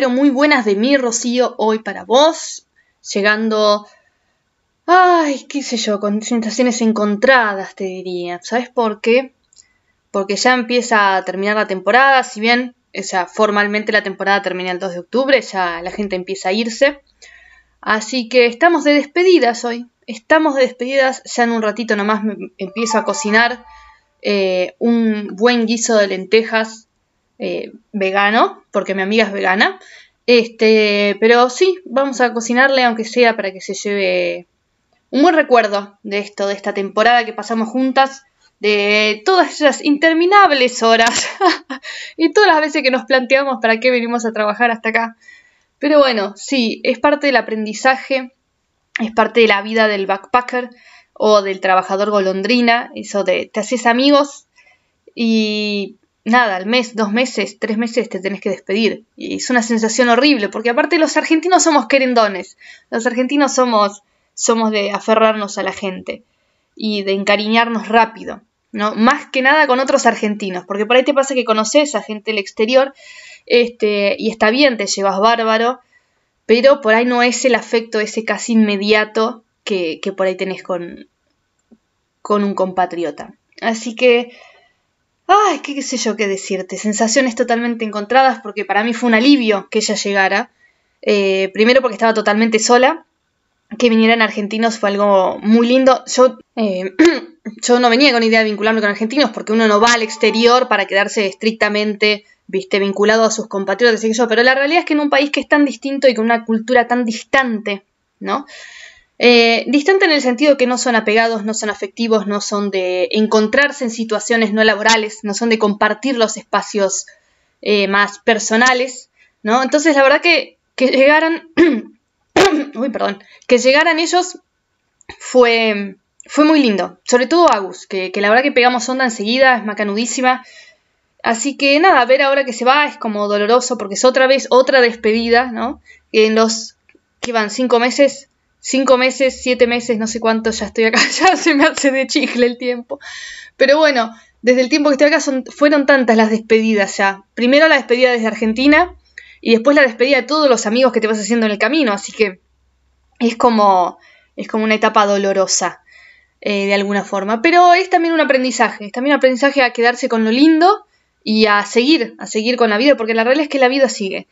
pero muy buenas de mí, Rocío, hoy para vos. Llegando, ay, qué sé yo, con sensaciones encontradas, te diría. ¿Sabes por qué? Porque ya empieza a terminar la temporada, si bien, o sea, formalmente la temporada termina el 2 de octubre, ya la gente empieza a irse. Así que estamos de despedidas hoy. Estamos de despedidas, ya en un ratito nomás me empiezo a cocinar eh, un buen guiso de lentejas eh, vegano, porque mi amiga es vegana. Este, pero sí, vamos a cocinarle, aunque sea para que se lleve un buen recuerdo de esto, de esta temporada que pasamos juntas, de todas esas interminables horas y todas las veces que nos planteamos para qué venimos a trabajar hasta acá. Pero bueno, sí, es parte del aprendizaje, es parte de la vida del backpacker o del trabajador golondrina, eso de te haces amigos y nada, al mes, dos meses, tres meses te tenés que despedir. Y es una sensación horrible, porque aparte los argentinos somos querendones, los argentinos somos, somos de aferrarnos a la gente y de encariñarnos rápido, ¿no? Más que nada con otros argentinos, porque por ahí te pasa que conoces a gente del exterior, este, y está bien, te llevas bárbaro, pero por ahí no es el afecto ese casi inmediato que, que por ahí tenés con, con un compatriota. Así que ay, qué, sé yo qué decirte, sensaciones totalmente encontradas porque para mí fue un alivio que ella llegara. Eh, primero porque estaba totalmente sola, que vinieran argentinos fue algo muy lindo. Yo, eh, yo no venía con idea de vincularme con argentinos porque uno no va al exterior para quedarse estrictamente viste, vinculado a sus compatriotas y yo, pero la realidad es que en un país que es tan distinto y con una cultura tan distante, ¿no? Eh, distante en el sentido que no son apegados, no son afectivos, no son de encontrarse en situaciones no laborales, no son de compartir los espacios eh, más personales, ¿no? Entonces la verdad que, que llegaran, uy, perdón, que llegaran ellos fue, fue muy lindo, sobre todo Agus, que, que la verdad que pegamos onda enseguida, es macanudísima, Así que nada, ver ahora que se va es como doloroso porque es otra vez otra despedida, ¿no? En los que van cinco meses cinco meses, siete meses, no sé cuánto ya estoy acá, ya se me hace de chicle el tiempo. Pero bueno, desde el tiempo que estoy acá son, fueron tantas las despedidas ya. Primero la despedida desde Argentina y después la despedida de todos los amigos que te vas haciendo en el camino, así que es como, es como una etapa dolorosa. Eh, de alguna forma, pero es también un aprendizaje, es también un aprendizaje a quedarse con lo lindo y a seguir, a seguir con la vida, porque la realidad es que la vida sigue.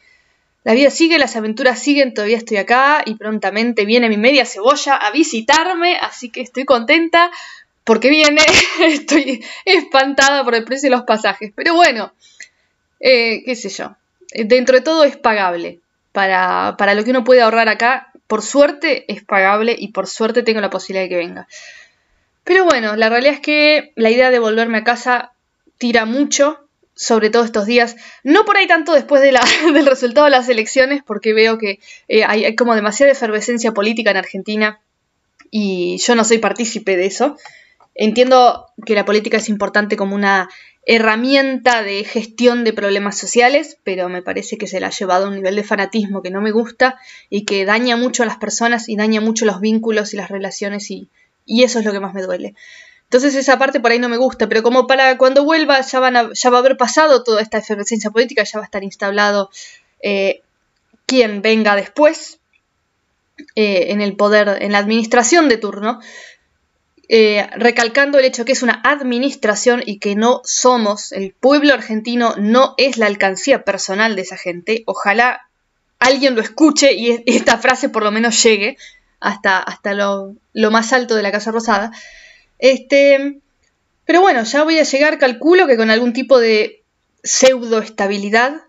La vida sigue, las aventuras siguen, todavía estoy acá y prontamente viene mi media cebolla a visitarme, así que estoy contenta porque viene, estoy espantada por el precio de los pasajes, pero bueno, eh, qué sé yo, dentro de todo es pagable. Para, para lo que uno puede ahorrar acá, por suerte es pagable y por suerte tengo la posibilidad de que venga. Pero bueno, la realidad es que la idea de volverme a casa tira mucho, sobre todo estos días, no por ahí tanto después de la, del resultado de las elecciones, porque veo que eh, hay, como demasiada efervescencia política en Argentina y yo no soy partícipe de eso. Entiendo que la política es importante como una herramienta de gestión de problemas sociales, pero me parece que se la ha llevado a un nivel de fanatismo que no me gusta y que daña mucho a las personas y daña mucho los vínculos y las relaciones y, y eso es lo que más me duele. Entonces esa parte por ahí no me gusta, pero como para cuando vuelva ya, van ya va a haber pasado toda esta efervescencia política, ya va a estar instalado eh, quien venga después eh, en el poder, en la administración de turno, eh, recalcando el hecho que es una administración y que no somos, el pueblo argentino no es la alcancía personal de esa gente. Ojalá alguien lo escuche y esta frase por lo menos llegue hasta, hasta lo, lo más alto de la Casa Rosada. Este, pero bueno, ya voy a llegar, calculo que con algún tipo de pseudo estabilidad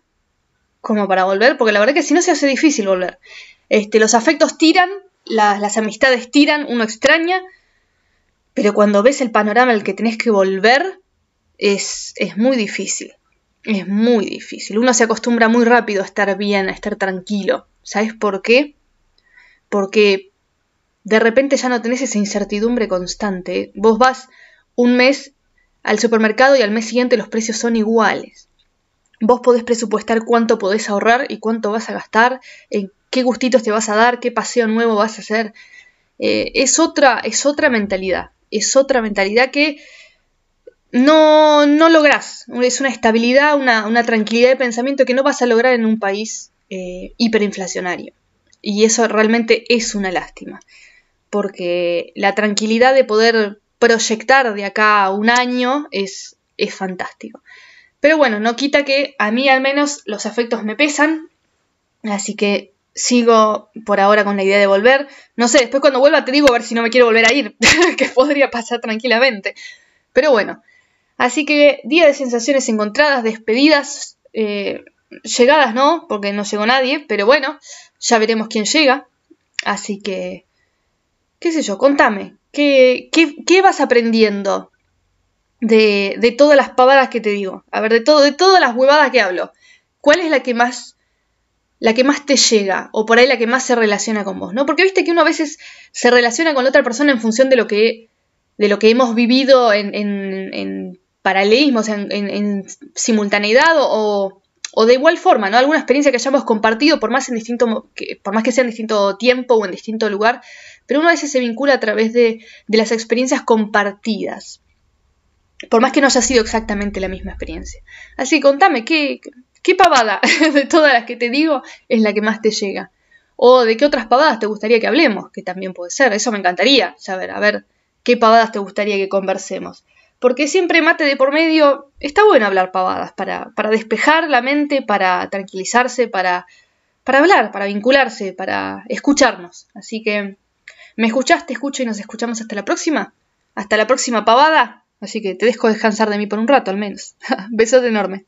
como para volver, porque la verdad que si no se hace difícil volver. Este, los afectos tiran, las, amistades tiran, uno extraña, pero cuando ves el panorama al que tenés que volver, es, es muy difícil. Es muy difícil. Uno se acostumbra muy rápido a estar bien, a estar tranquilo. ¿Sabes por qué? Porque de repente ya no tenés esa incertidumbre constante. Vos vas un mes al supermercado y al mes siguiente los precios son iguales. Vos podés presupuestar cuánto podés ahorrar y cuánto vas a gastar, en qué gustitos te vas a dar, qué paseo nuevo vas a hacer. Eh, es, otra, es otra mentalidad, es otra mentalidad que no, no lográs. Es una estabilidad, una, una tranquilidad de pensamiento que no vas a lograr en un país eh, hiperinflacionario. Y eso realmente es una lástima, porque la tranquilidad de poder proyectar de acá a un año es, es fantástico. Pero bueno, no quita que a mí al menos los efectos me pesan, así que sigo por ahora con la idea de volver. No sé, después cuando vuelva te digo a ver si no me quiero volver a ir, que podría pasar tranquilamente. Pero bueno, así que día de sensaciones encontradas, despedidas, eh, llegadas no, porque no llegó nadie, pero bueno, ya veremos quién llega. Así que, qué sé yo, contame, ¿qué, qué, vas aprendiendo de, de, todas las pavadas que te digo? A ver, de, todo, de todas las huevadas que hablo, ¿cuál es la que más la que más te llega o por ahí la que más se relaciona con vos, ¿no? Porque viste que uno a veces se relaciona con la otra persona en función de lo que, de lo que hemos vivido en, en, en paralelismo, o sea, en, simultaneidad o, o, de igual forma, ¿no? Alguna experiencia que hayamos compartido, por más, en distinto, por más que sea en distinto tiempo o en distinto lugar, pero uno a veces se vincula a través de, las experiencias compartidas. Por más que no haya sido exactamente la misma experiencia. Así, contame, ¿qué, ¿Qué pavada de todas las que te digo es la que más te llega? O de qué otras pavadas te gustaría que hablemos, que también puede ser, eso me encantaría saber, a ver, qué pavadas te gustaría que conversemos. Porque siempre mate de por medio, está bueno hablar pavadas, para, para despejar la mente, para tranquilizarse, para, para hablar, para vincularse, para escucharnos. Así que, ¿me escuchás? Te escucho y nos escuchamos hasta la próxima. Hasta la próxima pavada. Así que te dejo descansar de mí por un rato al menos. Besote enorme.